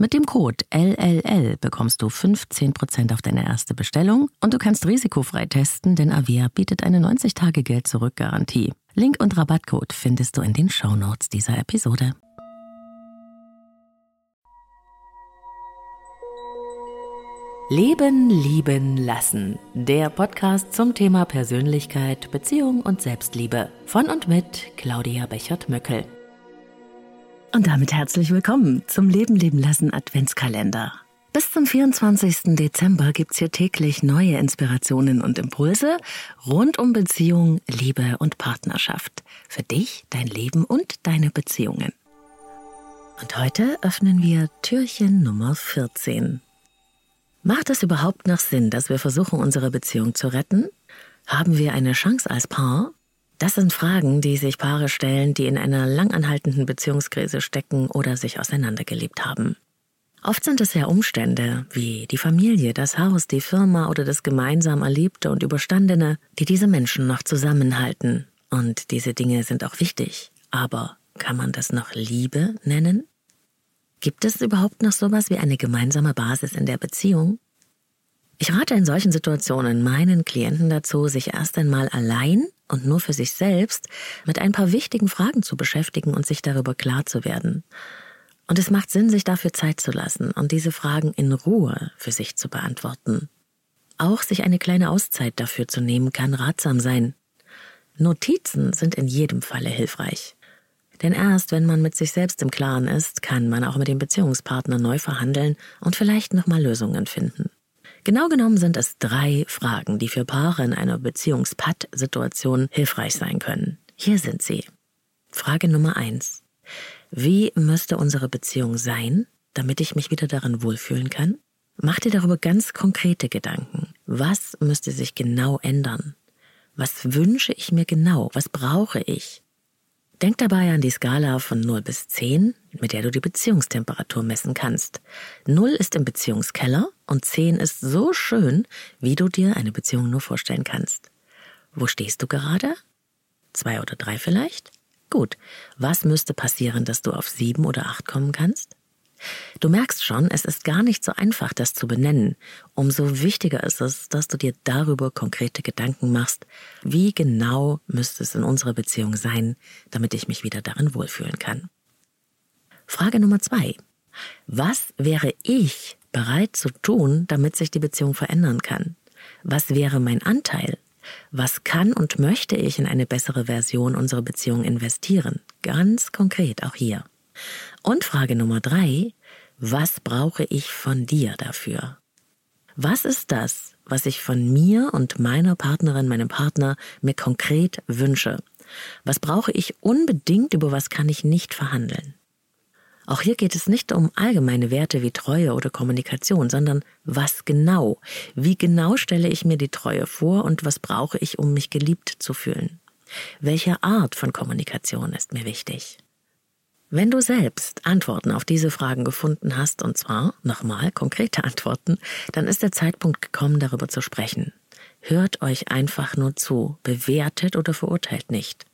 Mit dem Code LLL bekommst du 15% auf deine erste Bestellung und du kannst risikofrei testen, denn Avea bietet eine 90-Tage-Geld-Zurück-Garantie. Link und Rabattcode findest du in den Shownotes dieser Episode. Leben, Lieben, Lassen. Der Podcast zum Thema Persönlichkeit, Beziehung und Selbstliebe. Von und mit Claudia Bechert-Möckel. Und damit herzlich willkommen zum Leben, Leben, Lassen Adventskalender. Bis zum 24. Dezember gibt's hier täglich neue Inspirationen und Impulse rund um Beziehung, Liebe und Partnerschaft. Für dich, dein Leben und deine Beziehungen. Und heute öffnen wir Türchen Nummer 14. Macht es überhaupt noch Sinn, dass wir versuchen, unsere Beziehung zu retten? Haben wir eine Chance als Paar? Das sind Fragen, die sich Paare stellen, die in einer langanhaltenden Beziehungskrise stecken oder sich auseinandergelebt haben. Oft sind es ja Umstände wie die Familie, das Haus, die Firma oder das gemeinsam Erlebte und Überstandene, die diese Menschen noch zusammenhalten. Und diese Dinge sind auch wichtig. Aber kann man das noch Liebe nennen? Gibt es überhaupt noch sowas wie eine gemeinsame Basis in der Beziehung? Ich rate in solchen Situationen meinen Klienten dazu, sich erst einmal allein und nur für sich selbst mit ein paar wichtigen Fragen zu beschäftigen und sich darüber klar zu werden. Und es macht Sinn, sich dafür Zeit zu lassen und diese Fragen in Ruhe für sich zu beantworten. Auch sich eine kleine Auszeit dafür zu nehmen, kann ratsam sein. Notizen sind in jedem Falle hilfreich. Denn erst wenn man mit sich selbst im Klaren ist, kann man auch mit dem Beziehungspartner neu verhandeln und vielleicht nochmal Lösungen finden. Genau genommen sind es drei Fragen, die für Paare in einer Beziehungspatt-Situation hilfreich sein können. Hier sind sie. Frage Nummer eins. Wie müsste unsere Beziehung sein, damit ich mich wieder daran wohlfühlen kann? Mach dir darüber ganz konkrete Gedanken. Was müsste sich genau ändern? Was wünsche ich mir genau? Was brauche ich? Denk dabei an die Skala von 0 bis 10, mit der du die Beziehungstemperatur messen kannst. 0 ist im Beziehungskeller und 10 ist so schön, wie du dir eine Beziehung nur vorstellen kannst. Wo stehst du gerade? Zwei oder drei vielleicht? Gut. Was müsste passieren, dass du auf sieben oder acht kommen kannst? Du merkst schon, es ist gar nicht so einfach, das zu benennen. Umso wichtiger ist es, dass du dir darüber konkrete Gedanken machst, wie genau müsste es in unserer Beziehung sein, damit ich mich wieder darin wohlfühlen kann. Frage Nummer zwei. Was wäre ich bereit zu tun, damit sich die Beziehung verändern kann? Was wäre mein Anteil? Was kann und möchte ich in eine bessere Version unserer Beziehung investieren? Ganz konkret auch hier. Und Frage Nummer drei, was brauche ich von dir dafür? Was ist das, was ich von mir und meiner Partnerin, meinem Partner mir konkret wünsche? Was brauche ich unbedingt, über was kann ich nicht verhandeln? Auch hier geht es nicht um allgemeine Werte wie Treue oder Kommunikation, sondern was genau? Wie genau stelle ich mir die Treue vor und was brauche ich, um mich geliebt zu fühlen? Welche Art von Kommunikation ist mir wichtig? Wenn du selbst Antworten auf diese Fragen gefunden hast, und zwar nochmal konkrete Antworten, dann ist der Zeitpunkt gekommen, darüber zu sprechen. Hört euch einfach nur zu, bewertet oder verurteilt nicht.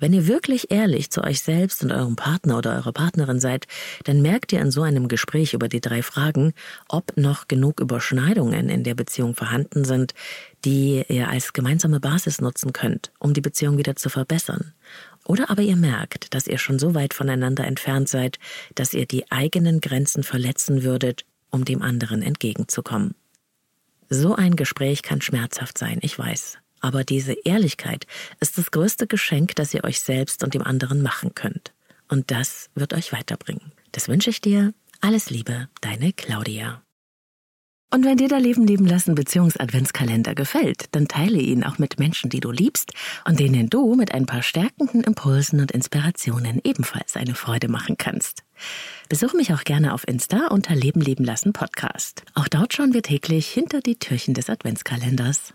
Wenn ihr wirklich ehrlich zu euch selbst und eurem Partner oder eurer Partnerin seid, dann merkt ihr in so einem Gespräch über die drei Fragen, ob noch genug Überschneidungen in der Beziehung vorhanden sind, die ihr als gemeinsame Basis nutzen könnt, um die Beziehung wieder zu verbessern. Oder aber ihr merkt, dass ihr schon so weit voneinander entfernt seid, dass ihr die eigenen Grenzen verletzen würdet, um dem anderen entgegenzukommen. So ein Gespräch kann schmerzhaft sein, ich weiß. Aber diese Ehrlichkeit ist das größte Geschenk, das ihr euch selbst und dem anderen machen könnt. Und das wird euch weiterbringen. Das wünsche ich dir. Alles Liebe, deine Claudia. Und wenn dir der Leben leben lassen Beziehungs-Adventskalender gefällt, dann teile ihn auch mit Menschen, die du liebst und denen du mit ein paar stärkenden Impulsen und Inspirationen ebenfalls eine Freude machen kannst. Besuch mich auch gerne auf Insta unter Leben leben lassen Podcast. Auch dort schauen wir täglich hinter die Türchen des Adventskalenders.